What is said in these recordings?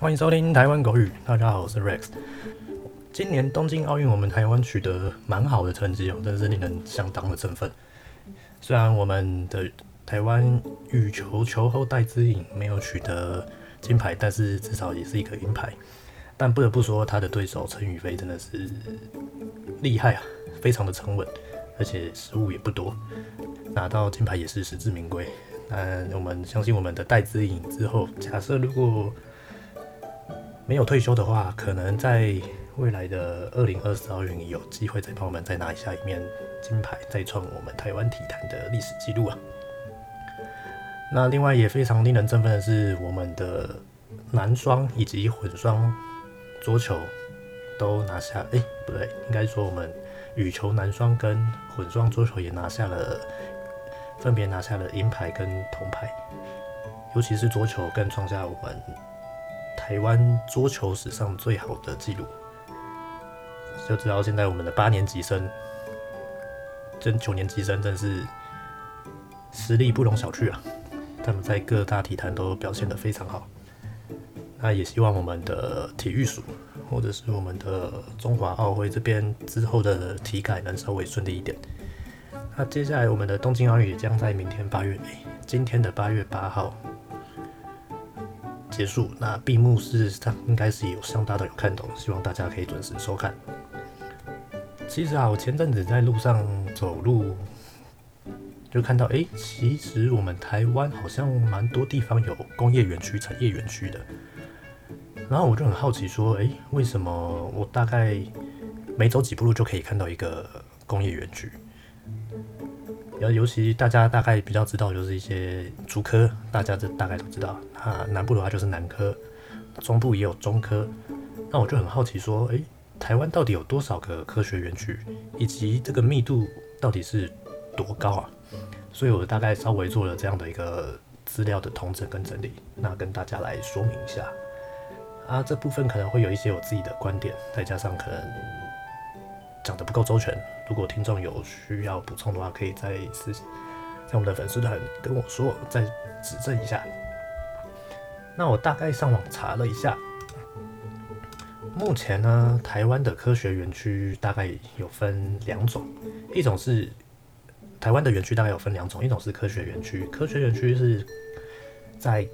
欢迎收听台湾狗语。大家好，我是 Rex。今年东京奥运，我们台湾取得蛮好的成绩哦，真是令人相当的振奋。虽然我们的台湾羽球球后戴资颖没有取得金牌，但是至少也是一个银牌。但不得不说，他的对手陈雨菲真的是厉害啊，非常的沉稳，而且失误也不多，拿到金牌也是实至名归。那我们相信我们的戴资颖之后，假设如果没有退休的话，可能在未来的二零二四奥运有机会再帮我们再拿一下一面金牌，再创我们台湾体坛的历史记录啊！那另外也非常令人振奋的是，我们的男双以及混双桌球都拿下，哎，不对，应该说我们羽球男双跟混双桌球也拿下了，分别拿下了银牌跟铜牌，尤其是桌球更创下我们。台湾桌球史上最好的记录，就知道现在我们的八年级生跟九年级生真是实力不容小觑啊！他们在各大体坛都表现得非常好。那也希望我们的体育署或者是我们的中华奥会这边之后的体改能稍微顺利一点。那接下来我们的东京奥运也将在明天八月，今天的八月八号。结束，那闭幕式上应该是有相当的有看头，希望大家可以准时收看。其实啊，我前阵子在路上走路，就看到，哎，其实我们台湾好像蛮多地方有工业园区、产业园区的。然后我就很好奇，说，哎，为什么我大概没走几步路就可以看到一个工业园区？然后，尤其大家大概比较知道，就是一些竹科，大家这大概都知道。啊，南部的话就是南科，中部也有中科。那我就很好奇，说，诶，台湾到底有多少个科学园区，以及这个密度到底是多高啊？所以我大概稍微做了这样的一个资料的统整跟整理，那跟大家来说明一下。啊，这部分可能会有一些我自己的观点，再加上可能讲的不够周全。如果听众有需要补充的话，可以再私在我们的粉丝团跟我说，再指正一下。那我大概上网查了一下，目前呢，台湾的科学园区大概有分两种，一种是台湾的园区大概有分两种，一种是科学园区，科学园区是在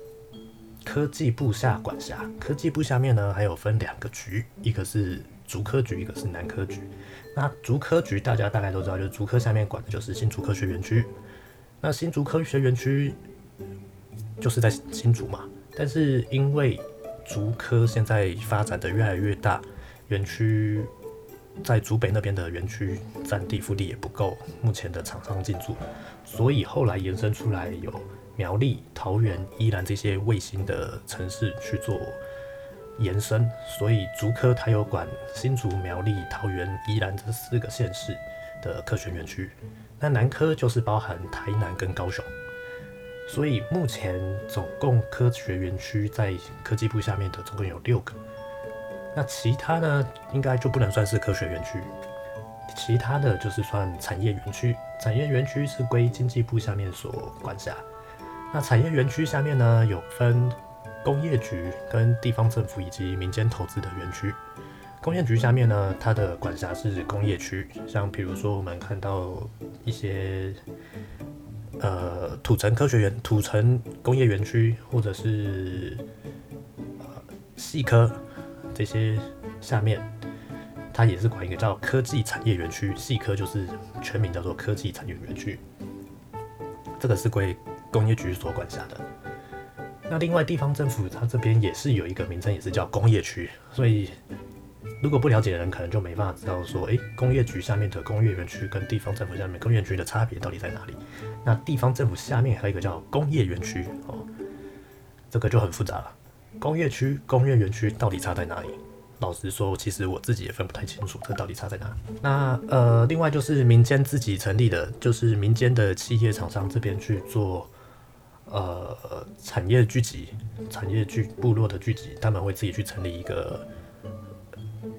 科技部下管辖，科技部下面呢还有分两个局，一个是竹科局，一个是南科局。那竹科局大家大概都知道，就是竹科下面管的就是新竹科学园区。那新竹科学园区就是在新竹嘛，但是因为竹科现在发展的越来越大，园区在竹北那边的园区占地腹地也不够，目前的厂商进驻，所以后来延伸出来有苗栗、桃园、宜兰这些卫星的城市去做。延伸，所以竹科它有管新竹、苗栗、桃园、宜兰这四个县市的科学园区，那南科就是包含台南跟高雄，所以目前总共科学园区在科技部下面的总共有六个，那其他呢应该就不能算是科学园区，其他的就是算产业园区，产业园区是归经济部下面所管辖，那产业园区下面呢有分。工业局跟地方政府以及民间投资的园区，工业局下面呢，它的管辖是工业区，像比如说我们看到一些呃土城科学园、土城工业园区，或者是呃细科这些下面，它也是管一个叫科技产业园区，细科就是全名叫做科技产业园区，这个是归工业局所管辖的。那另外地方政府它这边也是有一个名称，也是叫工业区，所以如果不了解的人可能就没办法知道说，诶，工业局下面的工业园区跟地方政府下面工业区的差别到底在哪里？那地方政府下面还有一个叫工业园区哦，这个就很复杂了。工业区、工业园区到底差在哪里？老实说，其实我自己也分不太清楚，这到底差在哪。那呃，另外就是民间自己成立的，就是民间的企业厂商这边去做。呃，产业聚集、产业聚部落的聚集，他们会自己去成立一个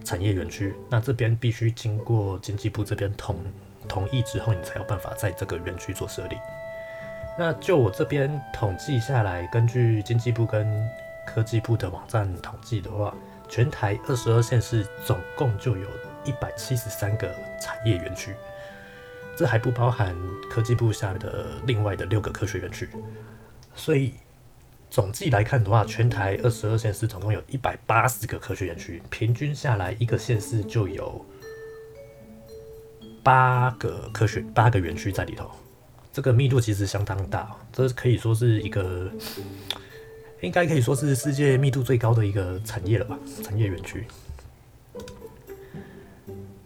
产业园区。那这边必须经过经济部这边同同意之后，你才有办法在这个园区做设立。那就我这边统计下来，根据经济部跟科技部的网站统计的话，全台二十二县市总共就有一百七十三个产业园区，这还不包含科技部下的另外的六个科学园区。所以总计来看的话，全台二十二县市总共有一百八十个科学园区，平均下来一个县市就有八个科学八个园区在里头。这个密度其实相当大，这可以说是一个，应该可以说是世界密度最高的一个产业了吧？产业园区。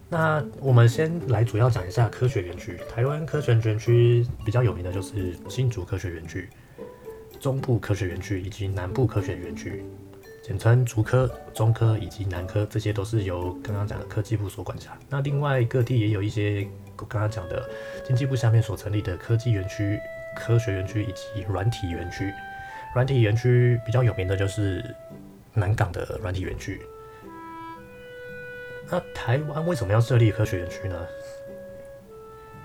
那我们先来主要讲一下科学园区。台湾科学园区比较有名的就是新竹科学园区、中部科学园区以及南部科学园区，简称竹科、中科以及南科，这些都是由刚刚讲的科技部所管辖。那另外各地也有一些。我刚刚讲的经济部下面所成立的科技园区、科学园区以及软体园区，软体园区比较有名的就是南港的软体园区。那台湾为什么要设立科学园区呢？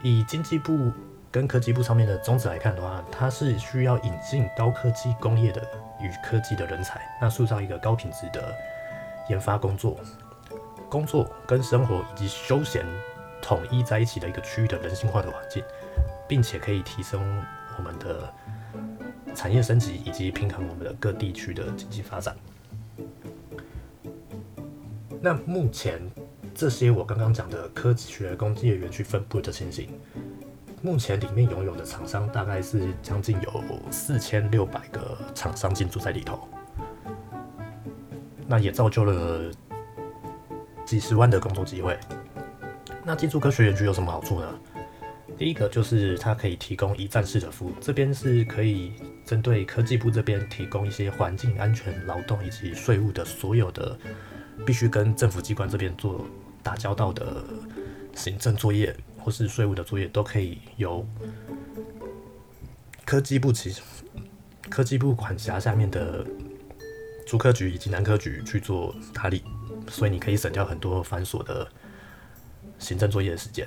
以经济部跟科技部上面的宗旨来看的话，它是需要引进高科技工业的与科技的人才，那塑造一个高品质的研发工作、工作跟生活以及休闲。统一在一起的一个区域的人性化的环境，并且可以提升我们的产业升级以及平衡我们的各地区的经济发展。那目前这些我刚刚讲的科学工业园区分布的情形，目前里面拥有的厂商大概是将近有四千六百个厂商进驻在里头，那也造就了几十万的工作机会。那进驻科学园区有什么好处呢？第一个就是它可以提供一站式的服务，这边是可以针对科技部这边提供一些环境安全、劳动以及税务的所有的必须跟政府机关这边做打交道的行政作业或是税务的作业，都可以由科技部其科技部管辖下面的主科局以及南科局去做打理，所以你可以省掉很多繁琐的。行政作业的时间，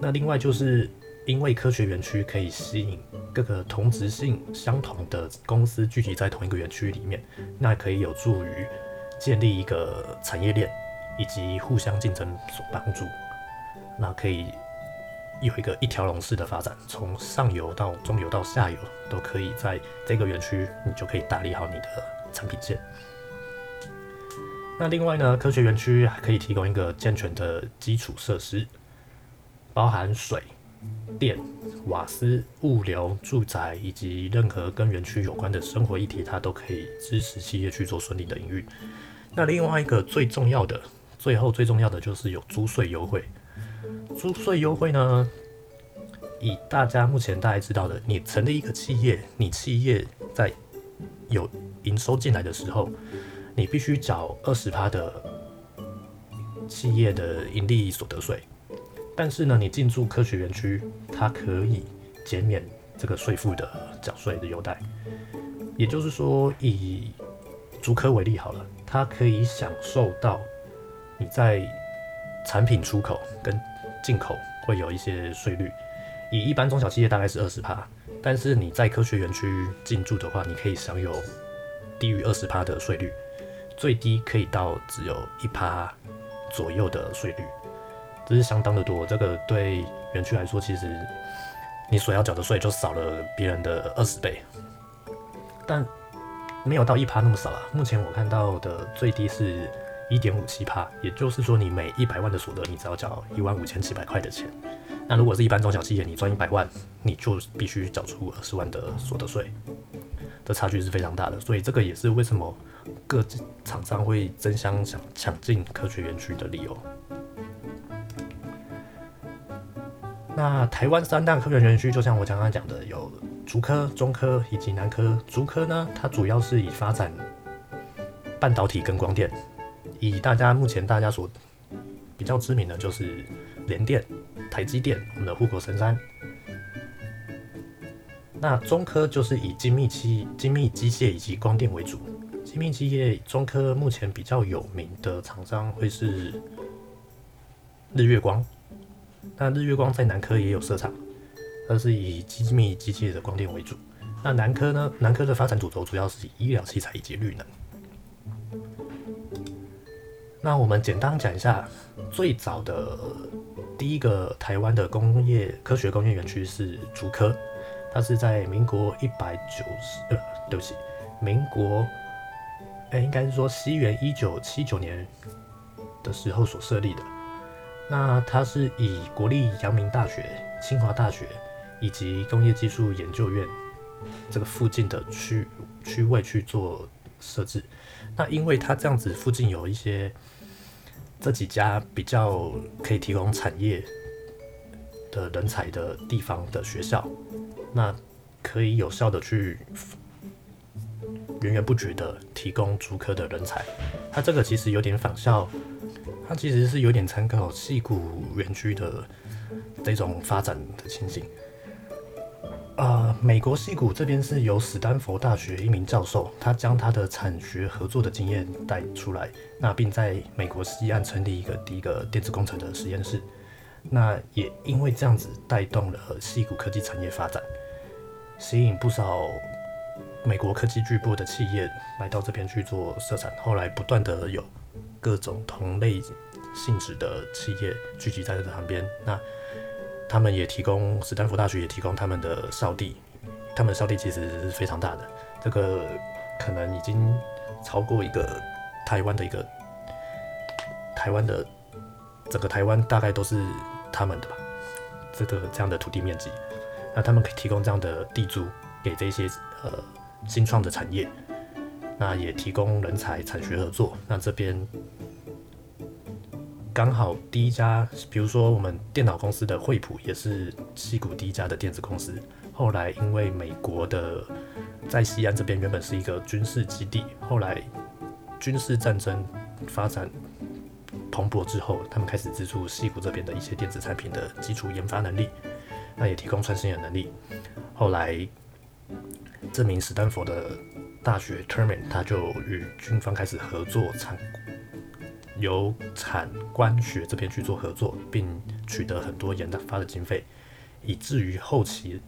那另外就是因为科学园区可以吸引各个同质性相同的公司聚集在同一个园区里面，那可以有助于建立一个产业链以及互相竞争所帮助，那可以有一个一条龙式的发展，从上游到中游到下游都可以在这个园区，你就可以打理好你的产品线。那另外呢，科学园区还可以提供一个健全的基础设施，包含水电、瓦斯、物流、住宅以及任何跟园区有关的生活议题，它都可以支持企业去做顺利的营运。那另外一个最重要的，最后最重要的就是有租税优惠。租税优惠呢，以大家目前大家知道的，你成立一个企业，你企业在有营收进来的时候。你必须缴二十趴的企业的盈利所得税，但是呢，你进驻科学园区，它可以减免这个税负的缴税的优待。也就是说，以竹科为例好了，它可以享受到你在产品出口跟进口会有一些税率，以一般中小企业大概是二十趴，但是你在科学园区进驻的话，你可以享有低于二十趴的税率。最低可以到只有一趴左右的税率，这是相当的多。这个对园区来说，其实你所要缴的税就少了别人的二十倍，但没有到一趴那么少啊。目前我看到的最低是一点五七趴，也就是说，你每一百万的所得，你只要缴一万五千七百块的钱。那如果是一般中小企业，你赚一百万，你就必须缴出二十万的所得税，的差距是非常大的。所以这个也是为什么。各厂商会争相抢抢进科学园区的理由。那台湾三大科学园区，就像我刚刚讲的，有竹科、中科以及南科。竹科呢，它主要是以发展半导体跟光电，以大家目前大家所比较知名的就是联电、台积电，我们的护国神山。那中科就是以精密机、精密机械以及光电为主。精密机械中科目前比较有名的厂商会是日月光，那日月光在南科也有设厂，它是以精密机械的光电为主。那南科呢？南科的发展主轴主要是以医疗器材以及绿能。那我们简单讲一下，最早的第一个台湾的工业科学工业园区是竹科，它是在民国一百九十呃，对不起，民国，哎，应该是说西元一九七九年的时候所设立的。那它是以国立阳明大学、清华大学以及工业技术研究院这个附近的区区位去做设置。那因为它这样子附近有一些这几家比较可以提供产业的人才的地方的学校，那可以有效的去源源不绝的提供足科的人才。它这个其实有点仿效。它其实是有点参考戏谷园区的这种发展的情形。呃，美国戏谷这边是由史丹佛大学一名教授，他将他的产学合作的经验带出来，那并在美国西岸成立一个第一个电子工程的实验室。那也因为这样子带动了戏谷科技产业发展，吸引不少美国科技巨擘的企业来到这边去做设厂，后来不断的有。各种同类性质的企业聚集在这旁边，那他们也提供，斯坦福大学也提供他们的校地，他们的校地其实是非常大的，这个可能已经超过一个台湾的一个台湾的整个台湾大概都是他们的吧，这个这样的土地面积，那他们可以提供这样的地租给这些呃新创的产业。那也提供人才产学合作。那这边刚好第一家，比如说我们电脑公司的惠普，也是西谷第一家的电子公司。后来因为美国的在西安这边原本是一个军事基地，后来军事战争发展蓬勃之后，他们开始资助西谷这边的一些电子产品的基础研发能力，那也提供创新的能力。后来这名史丹佛的。大学 Termin，他就与军方开始合作，产由产官学这边去做合作，并取得很多研发的经费，以至于后期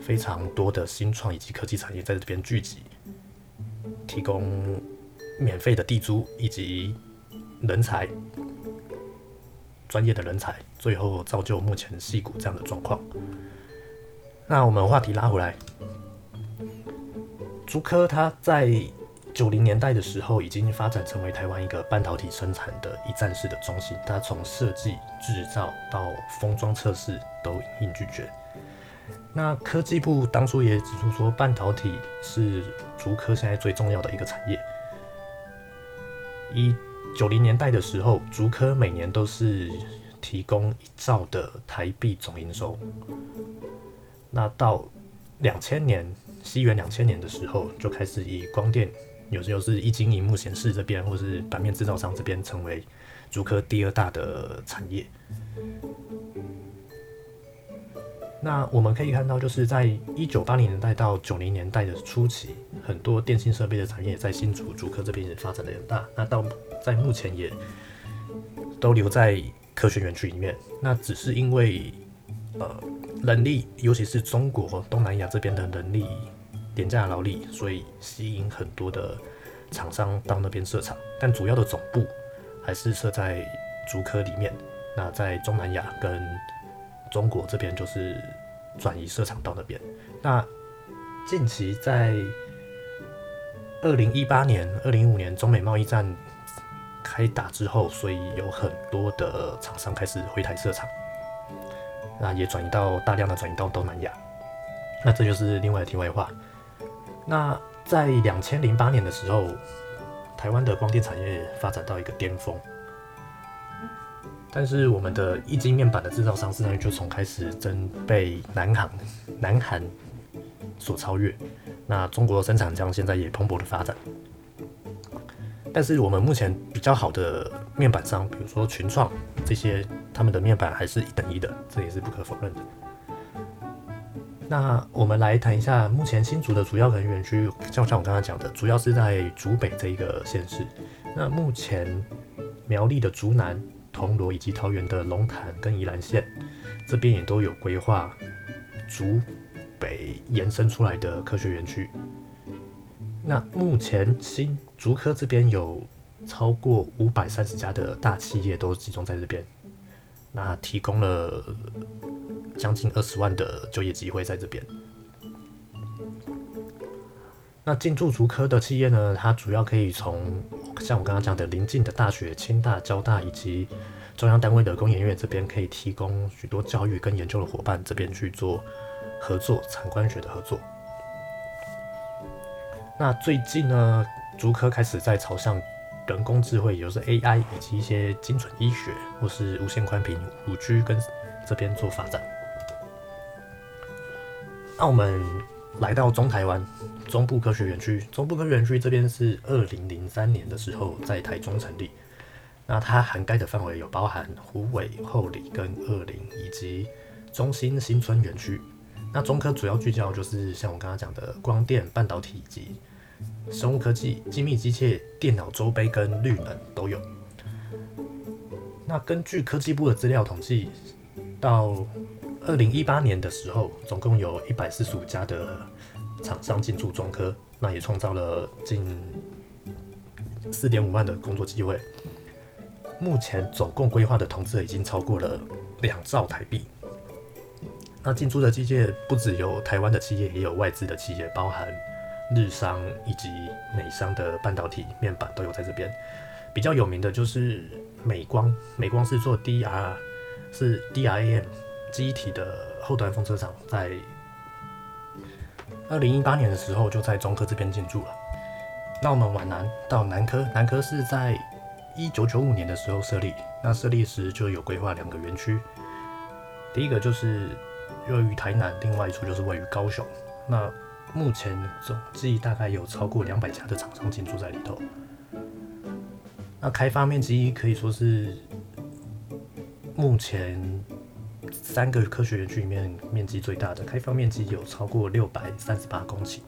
非常多的新创以及科技产业在这边聚集，提供免费的地租以及人才，专业的人才，最后造就目前戏骨这样的状况。那我们话题拉回来。竹科它在九零年代的时候已经发展成为台湾一个半导体生产的一站式的中心，它从设计、制造到封装测试都一应俱全。那科技部当初也指出说，半导体是竹科现在最重要的一个产业。一九零年代的时候，竹科每年都是提供一兆的台币总营收。那到两千年。西元两千年的时候，就开始以光电，有时候是一晶荧幕显示这边，或是版面制造商这边，成为竹科第二大的产业。那我们可以看到，就是在一九八零年代到九零年代的初期，很多电信设备的产业在新竹竹科这边也发展的很大。那到在目前也都留在科学园区里面。那只是因为呃。人力，尤其是中国东南亚这边的人力廉价劳力，所以吸引很多的厂商到那边设厂。但主要的总部还是设在竹科里面。那在中南亚跟中国这边，就是转移设厂到那边。那近期在二零一八年、二零一五年中美贸易战开打之后，所以有很多的厂商开始回台设厂。那也转移到大量的转移到东南亚，那这就是另外的题外话。那在两千零八年的时候，台湾的光电产业发展到一个巅峰，但是我们的液晶面板的制造商实际上就从开始真被南韩、南韩所超越。那中国生产将现在也蓬勃的发展，但是我们目前比较好的面板商，比如说群创这些。他们的面板还是一等一的，这也是不可否认的。那我们来谈一下目前新竹的主要可能园区，像像我刚刚讲的，主要是在竹北这一个县市。那目前苗栗的竹南、铜锣以及桃园的龙潭跟宜兰县这边也都有规划竹北延伸出来的科学园区。那目前新竹科这边有超过五百三十家的大企业都集中在这边，那提供了将近二十万的就业机会在这边。那进驻竹科的企业呢，它主要可以从像我刚刚讲的邻近的大学，清大、交大以及中央单位的工研院这边，可以提供许多教育跟研究的伙伴这边去做合作，产官学的合作。那最近呢，竹科开始在朝向人工智慧，也就是 AI 以及一些精准医学或是无线宽频、五 G 跟这边做发展。那我们来到中台湾。中部科学园区，中部科学园区这边是二零零三年的时候在台中成立。那它涵盖的范围有包含虎尾、后里跟二林，以及中心新村园区。那中科主要聚焦就是像我刚刚讲的光电、半导体以及生物科技、精密机械、电脑周杯跟绿能都有。那根据科技部的资料统计，到二零一八年的时候，总共有一百四十五家的。厂商进驻中科，那也创造了近四点五万的工作机会。目前总共规划的投资已经超过了两兆台币。那进驻的机械不只有台湾的企业，也有外资的企业，包含日商以及美商的半导体面板都有在这边。比较有名的就是美光，美光是做 DR，是 DRAM 机体的后端风车厂，在。二零一八年的时候就在中科这边进驻了。那我们往南到南科，南科是在一九九五年的时候设立。那设立时就有规划两个园区，第一个就是位于台南，另外一处就是位于高雄。那目前总计大概有超过两百家的厂商进驻在里头。那开发面积可以说是目前。三个科学园区里面面积最大的开放面积有超过六百三十八公顷。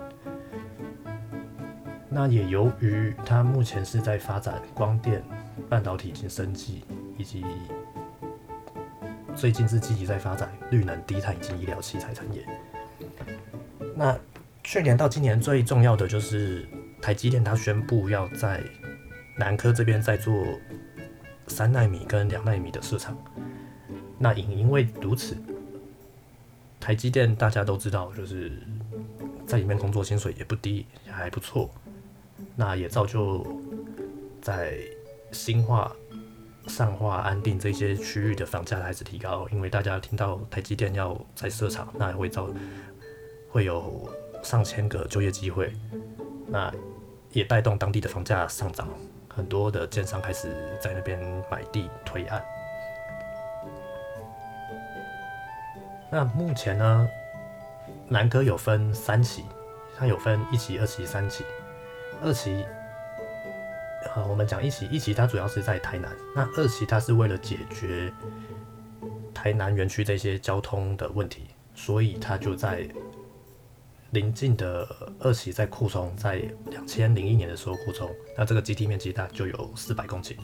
那也由于它目前是在发展光电、半导体及生技，以及最近是积极在发展绿能、低碳以及医疗器材产业。那去年到今年最重要的就是台积电，它宣布要在南科这边在做三纳米跟两纳米的市场。那也因为如此，台积电大家都知道，就是在里面工作薪水也不低，还不错。那也造就在新化、上化、安定这些区域的房价开始提高，因为大家听到台积电要在设厂，那会造会有上千个就业机会，那也带动当地的房价上涨，很多的建商开始在那边买地推案。那目前呢，南科有分三期，它有分一期、二期、三期。二期，呃，我们讲一期，一期它主要是在台南。那二期它是为了解决台南园区这些交通的问题，所以它就在临近的二期在扩充，在两千零一年的时候扩充。那这个基地面积大就有四百公顷。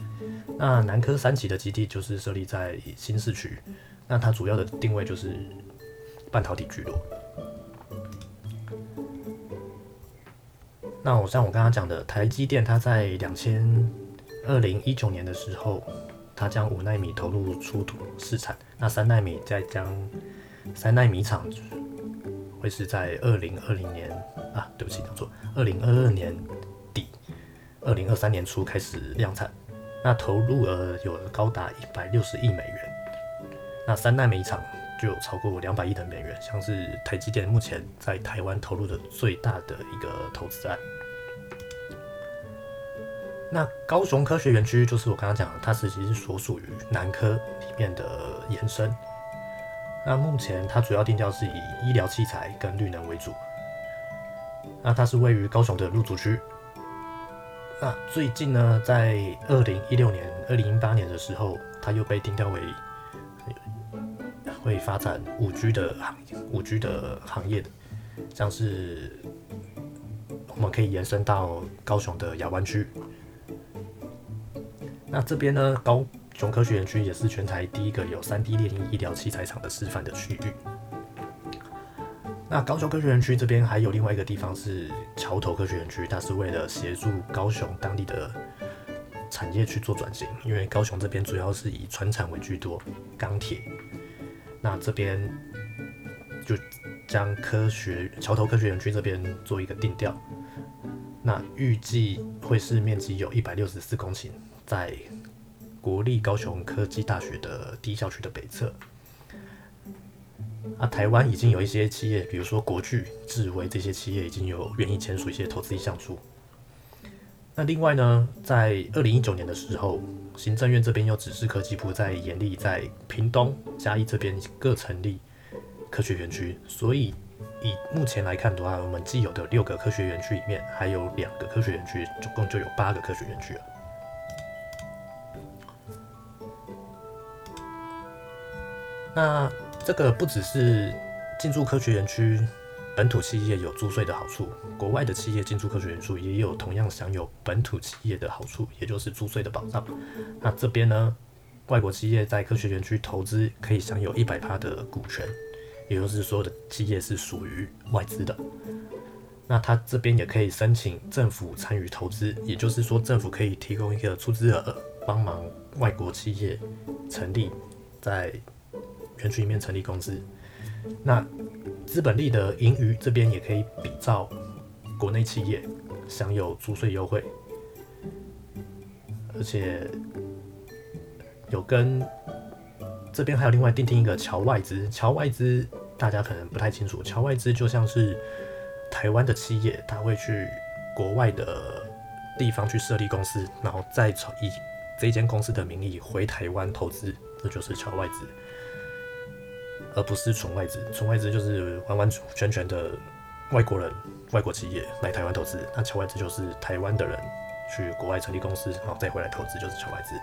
那南科三期的基地就是设立在新市区。那它主要的定位就是半导体聚落。那我像我刚刚讲的，台积电它在两千二零一九年的时候，它将五纳米投入出土试产，那三纳米再将三纳米厂会是在二零二零年啊，对不起，讲错，二零二二年底，二零二三年初开始量产，那投入额有高达一百六十亿美元。那三纳米厂就有超过两百亿的美元，像是台积电目前在台湾投入的最大的一个投资案。那高雄科学园区就是我刚刚讲的，它其实是所属于南科里面的延伸。那目前它主要定调是以医疗器材跟绿能为主。那它是位于高雄的入主区。那最近呢，在二零一六年、二零一八年的时候，它又被定调为。会发展五 G 的行业五 G 的行业的，像是我们可以延伸到高雄的亚湾区。那这边呢，高雄科学园区也是全台第一个有三 D 列印医疗器材厂的示范的区域。那高雄科学园区这边还有另外一个地方是桥头科学园区，它是为了协助高雄当地的。产业去做转型，因为高雄这边主要是以船产为居多，钢铁。那这边就将科学桥头科学园区这边做一个定调。那预计会是面积有一百六十四公顷，在国立高雄科技大学的第一校区的北侧。啊，台湾已经有一些企业，比如说国巨、智威这些企业，已经有愿意签署一些投资意向书。那另外呢，在二零一九年的时候，行政院这边又指示科技部在严厉在屏东、嘉义这边各成立科学园区。所以以目前来看的话，我们既有的六个科学园区里面，还有两个科学园区，总共就有八个科学园区了。那这个不只是进驻科学园区。本土企业有租税的好处，国外的企业进驻科学园区也有同样享有本土企业的好处，也就是租税的保障。那这边呢，外国企业在科学园区投资可以享有一百趴的股权，也就是所有的企业是属于外资的。那他这边也可以申请政府参与投资，也就是说政府可以提供一个出资额，帮忙外国企业成立在园区里面成立公司。那资本利的盈余这边也可以比照国内企业享有租税优惠，而且有跟这边还有另外订定一个侨外资，侨外资大家可能不太清楚，侨外资就像是台湾的企业，他会去国外的地方去设立公司，然后再以这间公司的名义回台湾投资，这就是侨外资。而不是纯外资，纯外资就是完完全全的外国人、外国企业来台湾投资。那侨外资就是台湾的人去国外成立公司，然后再回来投资，就是侨外资。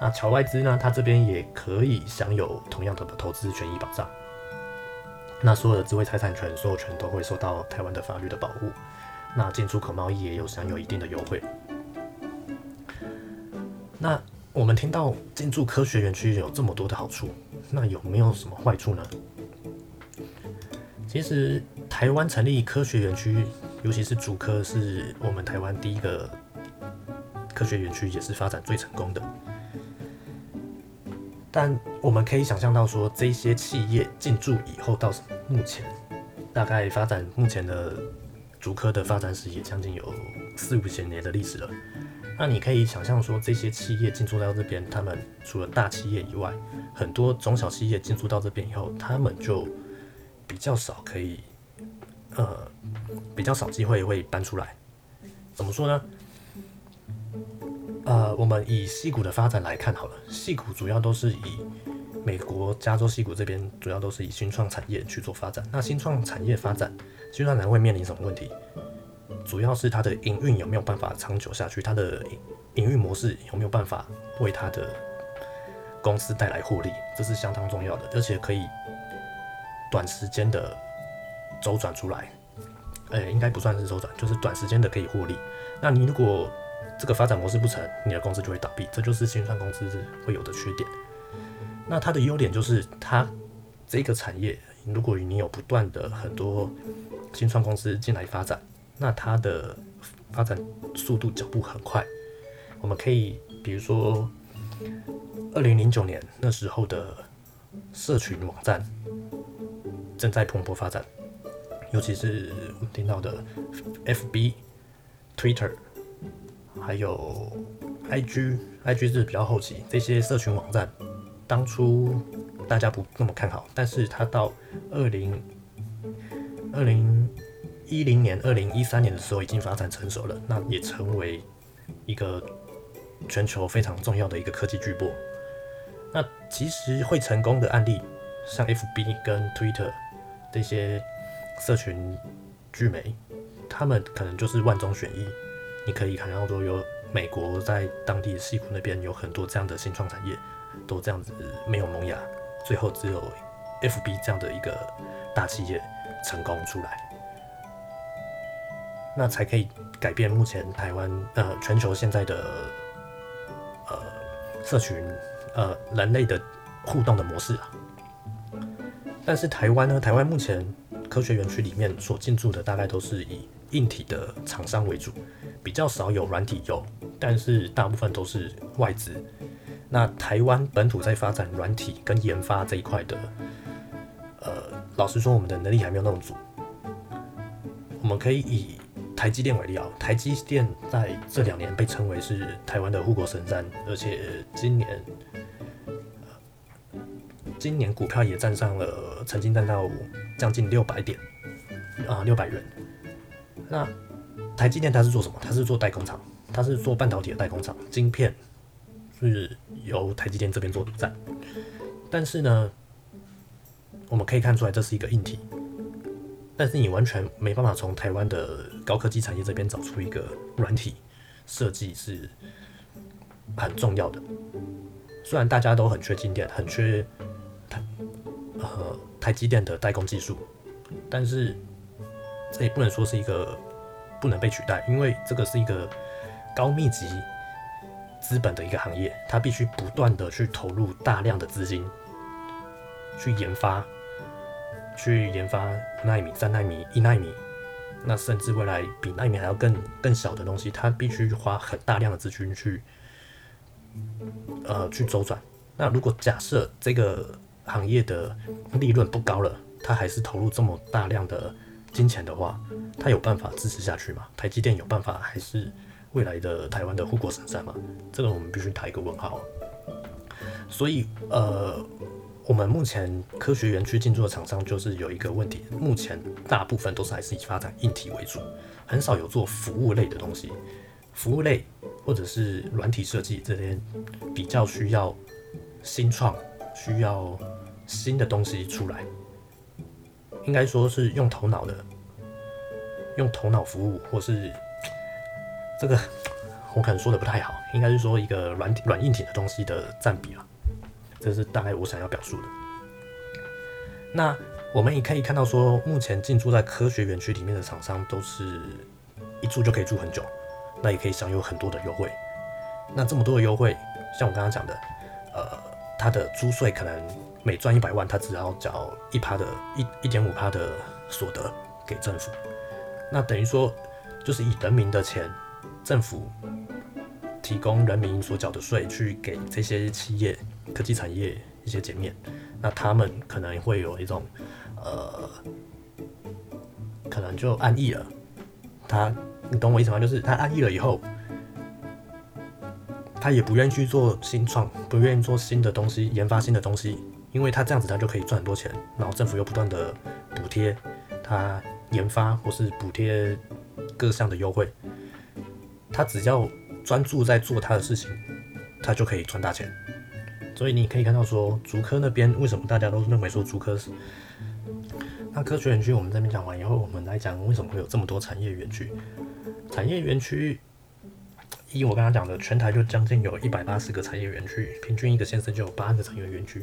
那侨外资呢，它这边也可以享有同样的投资权益保障。那所有的智慧财产权所有权都会受到台湾的法律的保护。那进出口贸易也有享有一定的优惠。那我们听到进驻科学园区有这么多的好处。那有没有什么坏处呢？其实台湾成立科学园区，尤其是主科，是我们台湾第一个科学园区，也是发展最成功的。但我们可以想象到，说这些企业进驻以后，到目前大概发展目前的主科的发展史，也将近有四五千年的历史了。那你可以想象说，这些企业进驻到这边，他们除了大企业以外，很多中小企业进驻到这边以后，他们就比较少可以，呃，比较少机会会搬出来。怎么说呢？呃，我们以戏谷的发展来看好了，戏谷主要都是以美国加州戏谷这边主要都是以新创产业去做发展。那新创产业发展，新创产业会面临什么问题？主要是它的营运有没有办法长久下去，它的营运模式有没有办法为它的公司带来获利，这是相当重要的，而且可以短时间的周转出来。呃，应该不算是周转，就是短时间的可以获利。那你如果这个发展模式不成，你的公司就会倒闭，这就是新创公司会有的缺点。那它的优点就是它这个产业，如果你有不断的很多新创公司进来发展。那它的发展速度脚步很快，我们可以比如说，二零零九年那时候的社群网站正在蓬勃发展，尤其是我们听到的 FB、Twitter，还有 IG，IG 是比较后期这些社群网站，当初大家不那么看好，但是它到二零二零。一零年、二零一三年的时候已经发展成熟了，那也成为一个全球非常重要的一个科技巨擘。那其实会成功的案例，像 FB 跟 Twitter 这些社群巨媒，他们可能就是万中选一。你可以看到说，有美国在当地西谷那边有很多这样的新创产业，都这样子没有萌芽，最后只有 FB 这样的一个大企业成功出来。那才可以改变目前台湾呃全球现在的呃社群呃人类的互动的模式啊。但是台湾呢，台湾目前科学园区里面所进驻的大概都是以硬体的厂商为主，比较少有软体有但是大部分都是外资。那台湾本土在发展软体跟研发这一块的，呃，老实说，我们的能力还没有那么足。我们可以以台积电为例啊，台积电在这两年被称为是台湾的护国神山，而且今年，今年股票也站上了，曾经站到将近六百点啊，六百元。那台积电它是做什么？它是做代工厂，它是做半导体的代工厂，晶片。是由台积电这边做独占，但是呢，我们可以看出来这是一个硬体，但是你完全没办法从台湾的高科技产业这边找出一个软体设计是很重要的。虽然大家都很缺晶电，很缺台呃台积电的代工技术，但是这也不能说是一个不能被取代，因为这个是一个高密集。资本的一个行业，它必须不断的去投入大量的资金，去研发，去研发纳米、三纳米、一纳米，那甚至未来比纳米还要更更小的东西，它必须花很大量的资金去，呃，去周转。那如果假设这个行业的利润不高了，它还是投入这么大量的金钱的话，它有办法支持下去吗？台积电有办法还是？未来的台湾的护国神山吗，这个我们必须打一个问号。所以，呃，我们目前科学园区进驻的厂商就是有一个问题，目前大部分都是还是以发展硬体为主，很少有做服务类的东西。服务类或者是软体设计这边比较需要新创，需要新的东西出来，应该说是用头脑的，用头脑服务或是。这个 我可能说的不太好，应该是说一个软体、软硬体的东西的占比了，这是大概我想要表述的。那我们也可以看到，说目前进驻在科学园区里面的厂商，都是一住就可以住很久，那也可以享有很多的优惠。那这么多的优惠，像我刚刚讲的，呃，他的租税可能每赚一百万，他只要缴一趴的一一点五趴的所得给政府，那等于说就是以人民的钱。政府提供人民所缴的税去给这些企业、科技产业一些减免，那他们可能会有一种，呃，可能就安逸了。他，你懂我意思吗？就是他安逸了以后，他也不愿意去做新创，不愿意做新的东西，研发新的东西，因为他这样子他就可以赚很多钱，然后政府又不断的补贴他研发或是补贴各项的优惠。他只要专注在做他的事情，他就可以赚大钱。所以你可以看到说，竹科那边为什么大家都认为说竹科是？那科学园区我们这边讲完以后，我们来讲为什么会有这么多产业园区？产业园区，依我刚刚讲的，全台就将近有一百八十个产业园区，平均一个县市就有八个产业园区。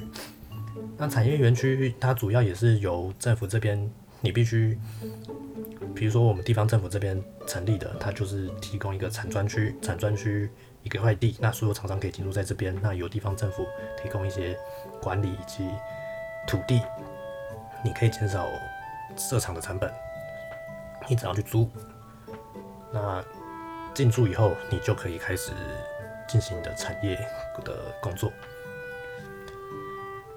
那产业园区它主要也是由政府这边，你必须。比如说，我们地方政府这边成立的，它就是提供一个产专区，产专区一个块地，那所有厂商可以进驻在这边。那由地方政府提供一些管理以及土地，你可以减少设厂的成本。你只要去租，那进驻以后，你就可以开始进行你的产业的工作。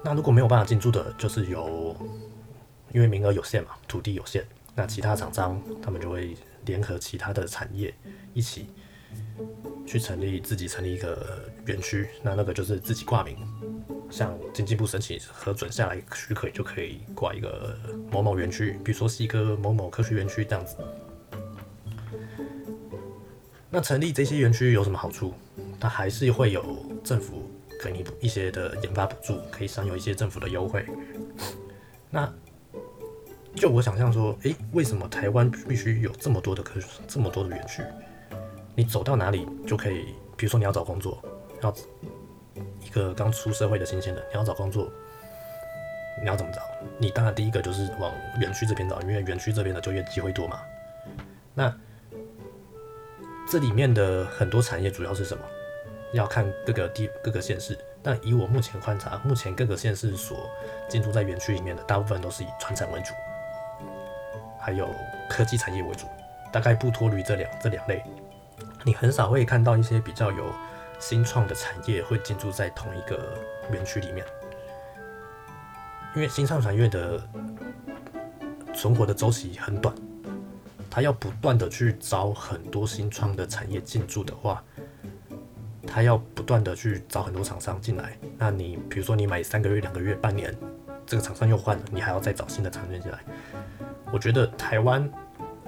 那如果没有办法进驻的，就是有因为名额有限嘛，土地有限。那其他厂商他们就会联合其他的产业一起去成立自己成立一个园区，那那个就是自己挂名，向经济部申请核准下来许可，就可以挂一个某某园区，比如说是一个某某科学园区这样子。那成立这些园区有什么好处？它还是会有政府给你一些的研发补助，可以享有一些政府的优惠。那就我想象说，诶，为什么台湾必须有这么多的科这么多的园区？你走到哪里就可以，比如说你要找工作，要一个刚出社会的新鲜人，你要找工作，你要怎么找？你当然第一个就是往园区这边找，因为园区这边的就业机会多嘛。那这里面的很多产业主要是什么？要看各个地各个县市。但以我目前观察，目前各个县市所进驻在园区里面的大部分都是以传产为主。还有科技产业为主，大概不脱离这两这两类。你很少会看到一些比较有新创的产业会进驻在同一个园区里面，因为新创产业的存活的周期很短，它要不断的去找很多新创的产业进驻的话，它要不断的去找很多厂商进来。那你比如说你买三个月、两个月、半年，这个厂商又换了，你还要再找新的厂商进来。我觉得台湾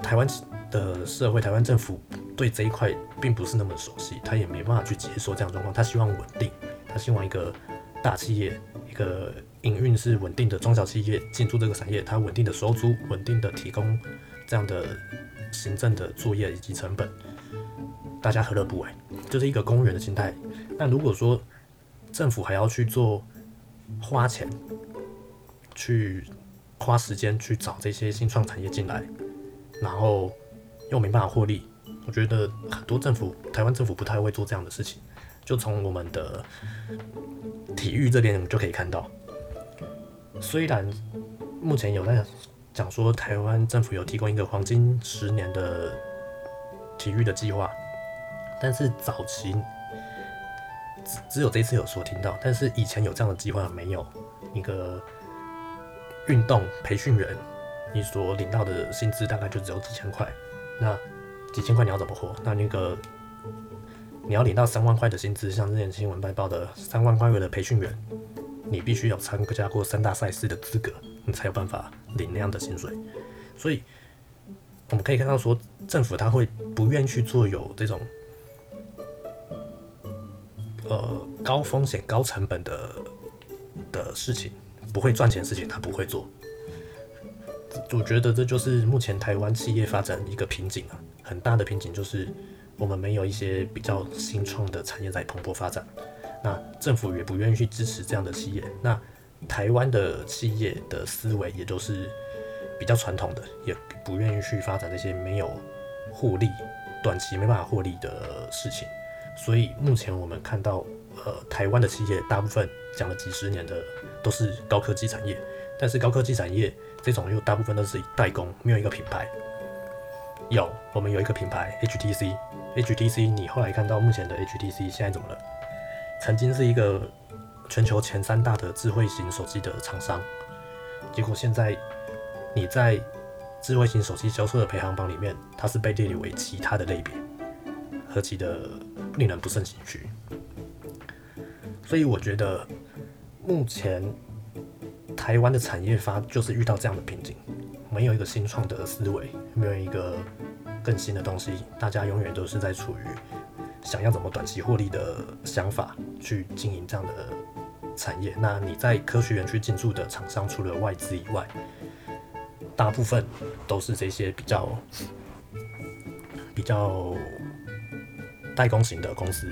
台湾的社会，台湾政府对这一块并不是那么熟悉，他也没办法去接受这样状况。他希望稳定，他希望一个大企业、一个营运是稳定的中小企业进驻这个产业，它稳定的收租、稳定的提供这样的行政的作业以及成本，大家何乐不为？就是一个公务员的心态。那如果说政府还要去做花钱，去花时间去找这些新创产业进来，然后又没办法获利，我觉得很多政府，台湾政府不太会做这样的事情。就从我们的体育这边我们就可以看到，虽然目前有在讲说台湾政府有提供一个黄金十年的体育的计划，但是早期。只只有这次有所听到，但是以前有这样的计划没有？一个运动培训员，你所领到的薪资大概就只有几千块，那几千块你要怎么活？那那个你要领到三万块的薪资，像之前新闻报报的三万块的培训员，你必须有参加过三大赛事的资格，你才有办法领那样的薪水。所以我们可以看到说，政府他会不愿去做有这种。呃，高风险、高成本的的事情，不会赚钱的事情，他不会做。我觉得这就是目前台湾企业发展一个瓶颈啊，很大的瓶颈就是我们没有一些比较新创的产业在蓬勃发展。那政府也不愿意去支持这样的企业。那台湾的企业的思维也都是比较传统的，也不愿意去发展这些没有获利、短期没办法获利的事情。所以目前我们看到，呃，台湾的企业大部分讲了几十年的都是高科技产业，但是高科技产业这种又大部分都是代工，没有一个品牌。有，我们有一个品牌 HTC，HTC 你后来看到目前的 HTC 现在怎么了？曾经是一个全球前三大的智慧型手机的厂商，结果现在你在智慧型手机销售的排行榜里面，它是被列为其他的类别，何其的！令人不胜唏嘘，所以我觉得目前台湾的产业发就是遇到这样的瓶颈，没有一个新创的思维，没有一个更新的东西，大家永远都是在处于想要怎么短期获利的想法去经营这样的产业。那你在科学园区进驻的厂商，除了外资以外，大部分都是这些比较比较。代工型的公司，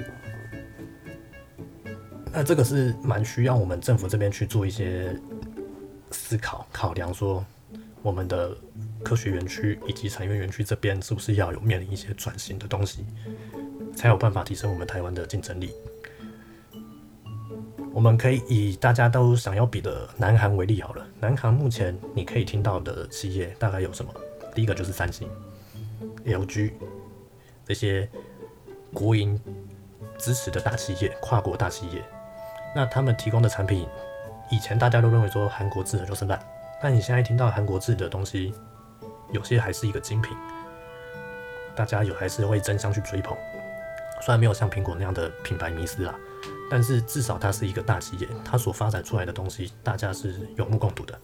那这个是蛮需要我们政府这边去做一些思考考量，说我们的科学园区以及产业园区这边是不是要有面临一些转型的东西，才有办法提升我们台湾的竞争力。我们可以以大家都想要比的南韩为例好了，南韩目前你可以听到的企业大概有什么？第一个就是三星、LG 这些。国营支持的大企业、跨国大企业，那他们提供的产品，以前大家都认为说韩国制的就是烂，但你现在听到韩国制的东西，有些还是一个精品，大家有还是会争相去追捧。虽然没有像苹果那样的品牌迷思啦，但是至少它是一个大企业，它所发展出来的东西，大家是有目共睹的。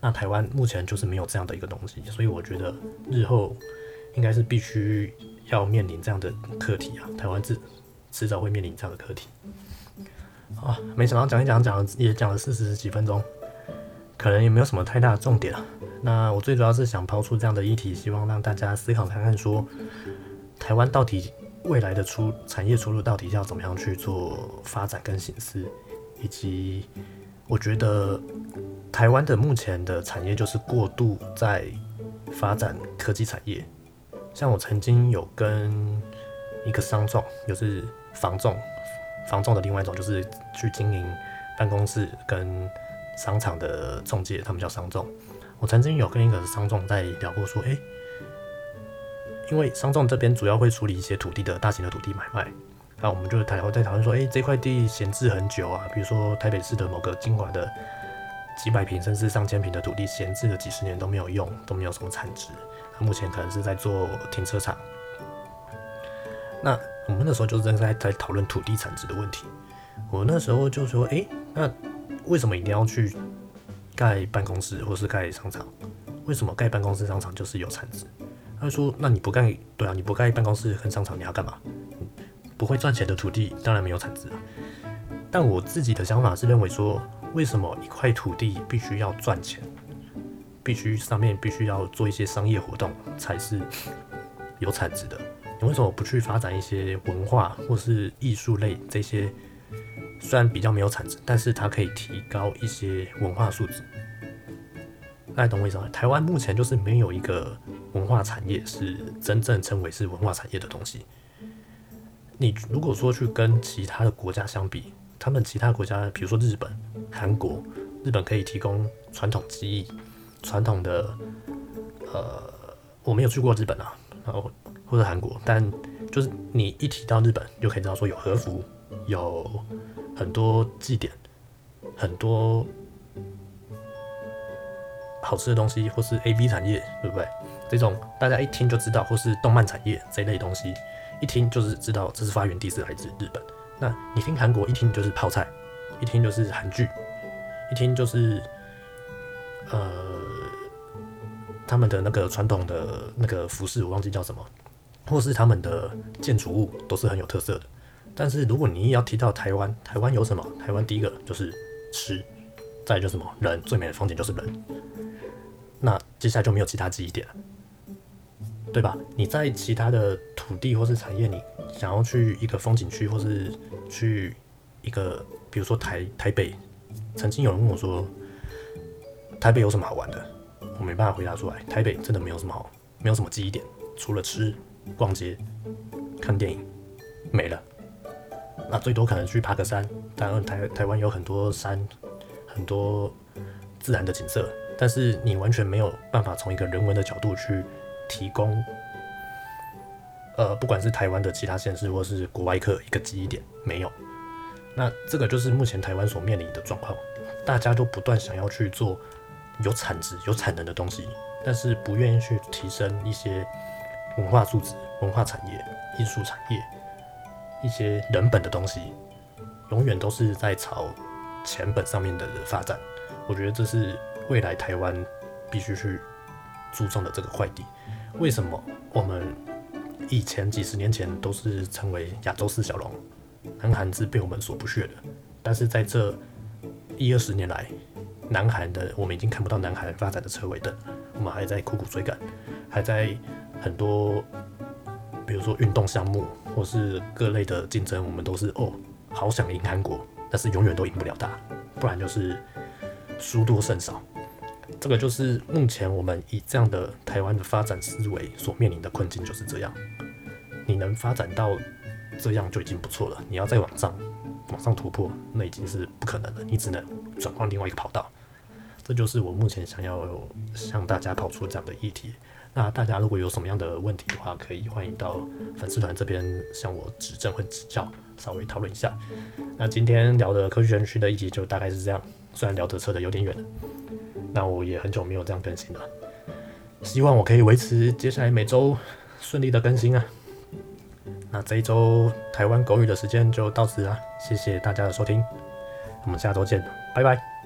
那台湾目前就是没有这样的一个东西，所以我觉得日后应该是必须。要面临这样的课题啊，台湾迟迟早会面临这样的课题啊。没想到讲一讲讲也讲了四十几分钟，可能也没有什么太大的重点啊。那我最主要是想抛出这样的议题，希望让大家思考看看，说台湾到底未来的出产业出路到底要怎么样去做发展跟形式，以及我觉得台湾的目前的产业就是过度在发展科技产业。像我曾经有跟一个商众，就是房仲，房仲的另外一种就是去经营办公室跟商场的中介，他们叫商仲。我曾经有跟一个商众在聊过，说，诶，因为商仲这边主要会处理一些土地的大型的土地买卖，那我们就讨在讨论说，哎，这块地闲置很久啊，比如说台北市的某个精华的几百平甚至上千平的土地闲置了几十年都没有用，都没有什么产值，那目前可能是在做停车场。那我们那时候就正在在讨论土地产值的问题。我那时候就说，哎，那为什么一定要去盖办公室或是盖商场？为什么盖办公室、商场就是有产值？他说，那你不盖，对啊，你不盖办公室跟商场，你要干嘛？不会赚钱的土地当然没有产值啊。但我自己的想法是认为说，为什么一块土地必须要赚钱？必须上面必须要做一些商业活动才是有产值的？你为什么不去发展一些文化或是艺术类这些？虽然比较没有产值，但是它可以提高一些文化素质。大家懂我意思吗？台湾目前就是没有一个文化产业是真正称为是文化产业的东西。你如果说去跟其他的国家相比，他们其他国家，比如说日本、韩国，日本可以提供传统技艺、传统的，呃，我没有去过日本啊，然后或者韩国，但就是你一提到日本，就可以知道说有和服，有。很多祭典，很多好吃的东西，或是 A B 产业，对不对？这种大家一听就知道，或是动漫产业这一类东西，一听就是知道这是发源地是来自日本。那你听韩国，一听就是泡菜，一听就是韩剧，一听就是呃他们的那个传统的那个服饰，我忘记叫什么，或是他们的建筑物都是很有特色的。但是如果你要提到台湾，台湾有什么？台湾第一个就是吃，再就什么人，最美的风景就是人。那接下来就没有其他记忆点了，对吧？你在其他的土地或是产业，你想要去一个风景区，或是去一个，比如说台台北，曾经有人问我说，台北有什么好玩的？我没办法回答出来。台北真的没有什么好，没有什么记忆点，除了吃、逛街、看电影，没了。那最多可能去爬个山，当然台台湾有很多山，很多自然的景色，但是你完全没有办法从一个人文的角度去提供，呃，不管是台湾的其他县市或是国外客一个记忆点，没有。那这个就是目前台湾所面临的状况，大家都不断想要去做有产值、有产能的东西，但是不愿意去提升一些文化素质、文化产业、艺术产业。一些人本的东西，永远都是在朝钱本上面的发展。我觉得这是未来台湾必须去注重的这个快递。为什么我们以前几十年前都是称为亚洲四小龙，南韩是被我们所不屑的。但是在这一二十年来，南韩的我们已经看不到南韩发展的车尾灯，我们还在苦苦追赶，还在很多。比如说运动项目，或是各类的竞争，我们都是哦，好想赢韩国，但是永远都赢不了他，不然就是输多胜少。这个就是目前我们以这样的台湾的发展思维所面临的困境就是这样。你能发展到这样就已经不错了，你要再往上往上突破，那已经是不可能了，你只能转换另外一个跑道。这就是我目前想要向大家跑出这样的议题。那大家如果有什么样的问题的话，可以欢迎到粉丝团这边向我指正或指教，稍微讨论一下。那今天聊的科学园区的议题就大概是这样，虽然聊的扯的有点远，那我也很久没有这样更新了，希望我可以维持接下来每周顺利的更新啊。那这一周台湾狗语的时间就到此啦，谢谢大家的收听，我们下周见，拜拜。